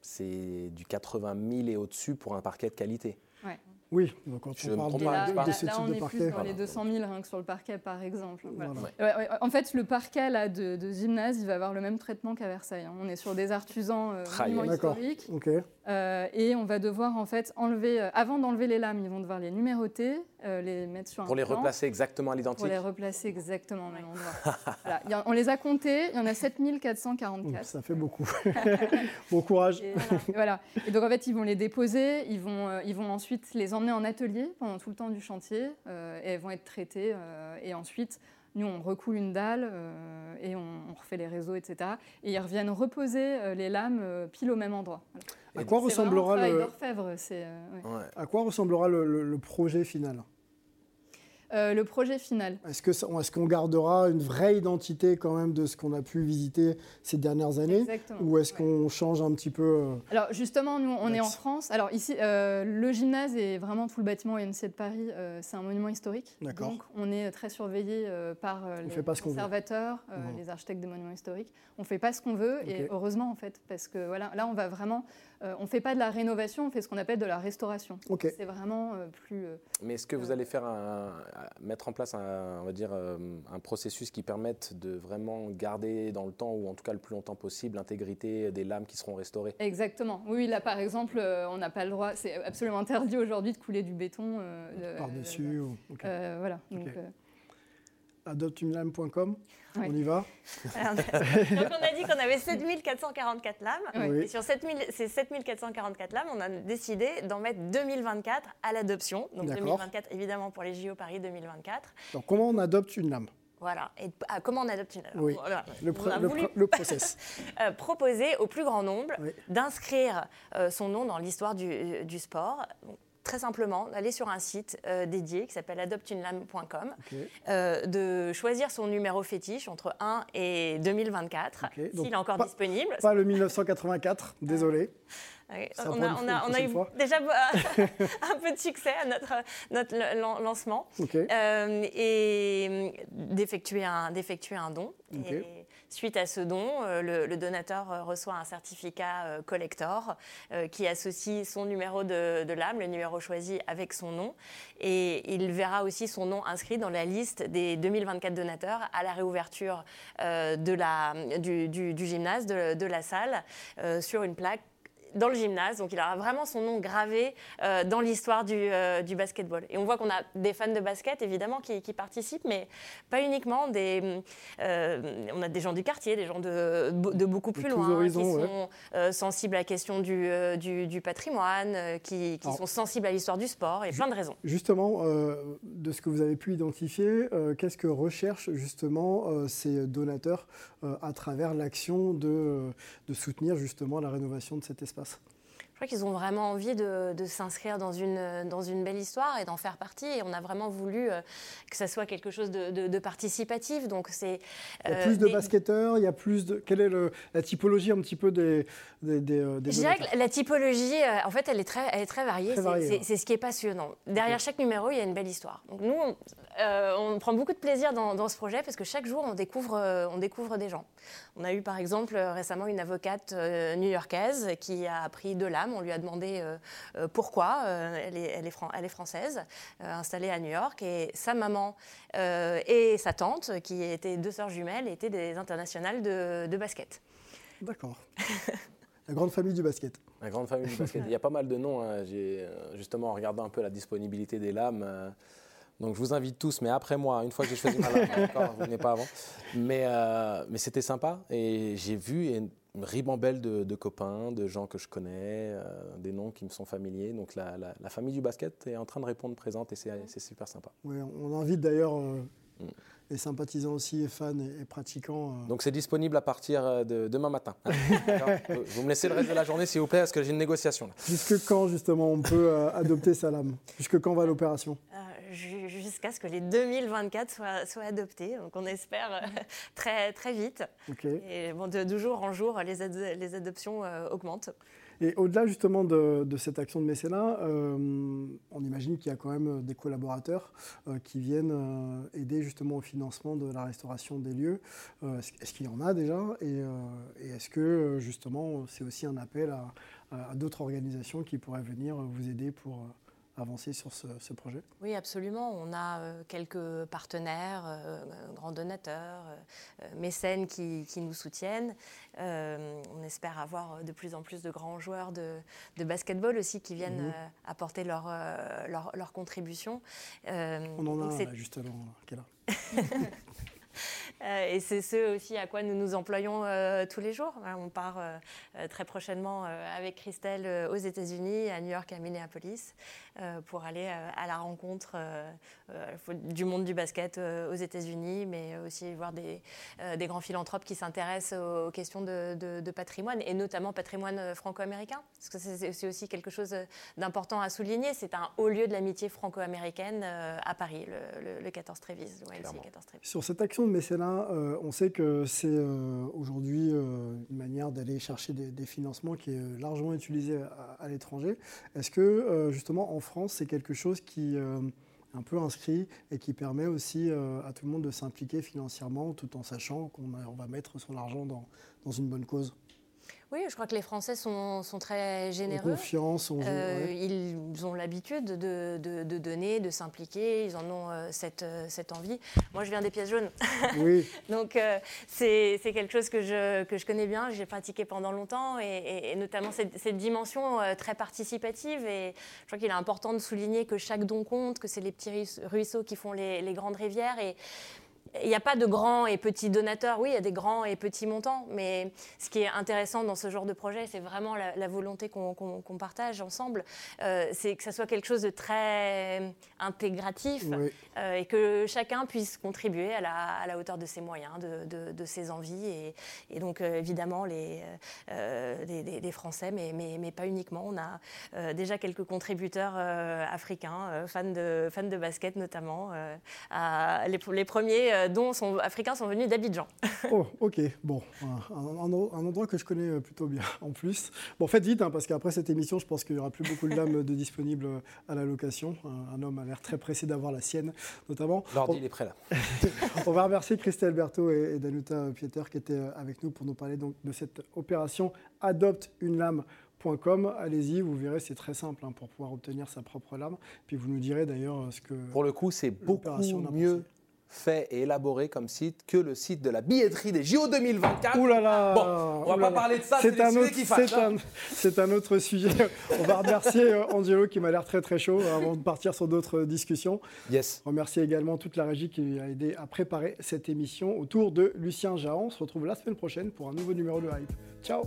c'est du 80 000 et au-dessus pour un parquet de qualité. Oui, donc quand on parle de, là, de, de, ce là, type on de est parquet. plus dans les 200 000 rien que sur le parquet, par exemple. Voilà. Voilà. en fait, le parquet là, de, de, gymnase, il va avoir le même traitement qu'à Versailles. Hein. On est sur des artusans euh, historiques. Okay. Euh, et on va devoir en fait enlever, euh, avant d'enlever les lames, ils vont devoir les numéroter, euh, les mettre sur un Pour les plan, replacer exactement à l'identique Pour les replacer exactement au même endroit. voilà. a, on les a comptés, il y en a 7444. Ça fait beaucoup. bon courage. Et voilà. voilà. Et donc en fait, ils vont les déposer, ils vont, euh, ils vont ensuite les emmener en atelier pendant tout le temps du chantier euh, et elles vont être traitées. Euh, et ensuite, nous, on recoule une dalle euh, et on, on, refait les réseaux, etc. Et ils reviennent reposer euh, les lames euh, pile au même endroit. Voilà. À quoi ressemblera le... Ouais. Ouais. À quoi ressemblera le, le, le projet final? Euh, le projet final. Est-ce qu'on est qu'on gardera une vraie identité quand même de ce qu'on a pu visiter ces dernières années Exactement. Ou est-ce qu'on change un petit peu euh, Alors justement, nous, on est en France. Alors ici, euh, le gymnase et vraiment tout le bâtiment OMC de Paris, c'est un monument historique. Donc on est très surveillé par les conservateurs, les architectes des monuments historiques. On ne fait pas ce qu'on veut okay. et heureusement en fait, parce que voilà, là on va vraiment... on ne fait pas de la rénovation, on fait ce qu'on appelle de la restauration. Okay. C'est vraiment plus... Mais est-ce que vous allez faire un mettre en place un, on va dire, un processus qui permette de vraiment garder dans le temps, ou en tout cas le plus longtemps possible, l'intégrité des lames qui seront restaurées? Exactement. Oui, là par exemple, on n'a pas le droit, c'est absolument interdit aujourd'hui de couler du béton. Euh, Par-dessus. Euh, okay. euh, voilà. Donc, okay. adopteunelame.com, oui. on y va Alors, Donc on a dit qu'on avait 7444 lames, oui. et sur 7000, ces 7444 lames, on a décidé d'en mettre 2024 à l'adoption. Donc 2024 évidemment pour les JO Paris 2024. Donc comment on adopte une lame? Voilà. Et ah, comment on adopte une lame? Oui, voilà. le, pr le, pr le, process. euh, proposer au plus grand nombre oui. d'inscrire euh, son nom dans l'histoire du, du, sport. Donc, très simplement d'aller sur un site euh, dédié qui s'appelle adopteunelame.com, okay. euh, de choisir son numéro fétiche entre 1 et 2024, okay. s'il est encore pas, disponible. Pas le 1984, désolé. Oui, on, a, on, a, on a, eu fois. déjà un peu de succès à notre, notre lancement okay. euh, et d'effectuer un, un don. Okay. Et suite à ce don, euh, le, le, donateur reçoit un certificat euh, collector euh, qui associe son numéro de, de lame, le numéro choisi avec son nom. Et il verra aussi son nom inscrit dans la liste des 2024 donateurs à la réouverture euh, de la, du, du, du, gymnase, de, de la salle, euh, sur une plaque dans le gymnase, donc il aura vraiment son nom gravé euh, dans l'histoire du, euh, du, basketball. Et on voit qu'on a des fans de basket, évidemment, qui, qui participent, mais pas uniquement. Des, euh, on a des gens du quartier, des gens de, de beaucoup plus de loin, horizons, qui ouais. sont sensibles à la question du, du, du patrimoine, qui, qui Alors, sont sensibles à l'histoire du sport, et plein de raisons. Justement, de ce que vous avez pu identifier, qu'est-ce que recherchent justement ces donateurs à travers l'action de, de soutenir justement la rénovation de cet espace je crois qu'ils ont vraiment envie de, de s'inscrire dans une, dans une belle histoire et d'en faire partie. Et on a vraiment voulu euh, que ça soit quelque chose de, de, de participatif. Donc c'est. Il y a plus de des... basketteurs, il y a plus de. Quelle est le, la typologie un petit peu des. des, des, des Je dirais que la typologie, euh, en fait, elle est très, elle est très variée. Très variée c'est, ouais. ce qui est passionnant. Derrière okay. chaque numéro, il y a une belle histoire. Donc nous, on, euh, on prend beaucoup de plaisir dans, dans, ce projet parce que chaque jour, on découvre, euh, on découvre des gens. On a eu par exemple récemment une avocate euh, new-yorkaise qui a appris de l'âme. On lui a demandé euh, pourquoi. Euh, elle, est, elle, est elle, est, française, installée à New York. Et sa maman et sa tante, qui étaient deux sœurs jumelles, étaient des internationales de, de basket. D'accord. La grande famille du basket. La grande famille du basket. Il y a pas mal de noms. Hein. J'ai justement regardé un peu la disponibilité des lames. Donc je vous invite tous, mais après moi, une fois que j'ai choisi ma lame, vous venez pas avant. Mais, euh, mais c'était sympa et j'ai vu une ribambelle de, de, copains, de gens que je connais, euh, des noms qui me sont familiers. Donc la, la, la, famille du basket est en train de répondre présente et c'est super sympa. Oui, on invite d'ailleurs euh, mm. les sympathisants aussi, et fans et, et pratiquants. Euh. Donc c'est disponible à partir de demain matin. vous me laissez le reste de la journée s'il vous plaît parce que j'ai une négociation. Là. Jusque quand justement on peut adopter sa lame? Jusque quand va l'opération? Jusqu'à ce que les 2024 soient, soient, adoptés. Donc on espère euh, très, très vite. Okay. Et bon, de, de, jour en jour, les, ad les adoptions euh, augmentent. Et au-delà justement de, de, cette action de mécénat, euh, on imagine qu'il y a quand même des collaborateurs euh, qui viennent euh, aider justement au financement de la restauration des lieux. Est-ce est qu'il y en a déjà? Et, et est-ce que justement c'est aussi un appel à, à d'autres organisations qui pourraient venir vous aider pour avancer sur ce, projet Oui, absolument. On a quelques partenaires, grands donateurs, mécènes qui, nous soutiennent. on espère avoir de plus en plus de grands joueurs de, basketball aussi qui viennent mhm. apporter leur, leur, contribution. on en a un, juste avant, là. Euh, et c'est ce aussi à quoi nous nous employons euh, tous les jours. On part euh, très prochainement avec Christelle aux États-Unis, à New York, à Minneapolis, pour aller à la rencontre du monde du basket aux États-Unis, mais aussi voir des, des grands philanthropes qui s'intéressent aux, questions de, patrimoine, et notamment patrimoine franco-américain, parce que c'est aussi quelque chose d'important à souligner. C'est un haut lieu de l'amitié franco-américaine à Paris, le, 14 Trévis, Sur cette action de mécénat, euh, on sait que c'est euh, aujourd'hui euh, une manière d'aller chercher des, financements qui est largement utilisée à, l'étranger. Est-ce que justement en France, c'est quelque chose qui est un peu inscrit et qui permet aussi à tout le monde de s'impliquer financièrement tout en sachant qu'on va mettre son argent dans une bonne cause? Oui, je crois que les Français sont, très généreux. confiance, euh, Ils ont l'habitude de, donner, de s'impliquer. Ils en ont euh, euh, cette, envie. Moi, je viens des pièces jaunes. Oui. Donc, c'est quelque chose que je, que je connais bien. J'ai pratiqué pendant longtemps et, notamment cette, dimension très participative. Et je crois qu'il est important de souligner que chaque don compte, que c'est les petits ruisseaux qui font les, les grandes rivières. Et il n'y a pas de grands et petits donateurs. Oui, il y a des grands et petits montants, mais ce qui est intéressant dans ce genre de projet, c'est vraiment la, volonté qu'on partage ensemble. Euh, c'est que ça soit quelque chose de très intégratif euh, et que chacun puisse contribuer à la, hauteur de ses moyens, de, ses envies. Et, donc, euh, évidemment, les, Français, mais, mais, pas uniquement. On a déjà quelques contributeurs africains, fans, de, fans de basket notamment. les, les premiers dont sont, africains sont venus d'Abidjan. oh, ok. Bon, un, endroit que je connais euh, plutôt bien en plus. Bon, faites vite, hein, parce qu'après cette émission, je pense qu'il n'y aura plus beaucoup de lames de disponibles euh, à la location. Un, homme a l'air très pressé d'avoir la sienne, notamment. L'ordi, il est prêt là. on va remercier Christelle Berthaud et, Danuta Pieter qui étaient avec nous pour nous parler donc, de cette opération Adopte une lame allez-y, vous verrez, c'est très simple hein, pour pouvoir obtenir sa propre lame. Puis vous nous direz d'ailleurs ce que. Pour le coup, c'est beaucoup mieux fait et élaboré comme site que le site de la billetterie des JO 2024. Ouh là là Bon, on va pas parler de ça, c'est un, autre, c'est un, autre sujet. on va remercier euh, Angelo qui m'a l'air très très chaud avant de partir sur d'autres discussions. Yes. Remercier également toute la régie qui a aidé à préparer cette émission autour de Lucien Jahan. On se retrouve la semaine prochaine pour un nouveau numéro de Hype. Ciao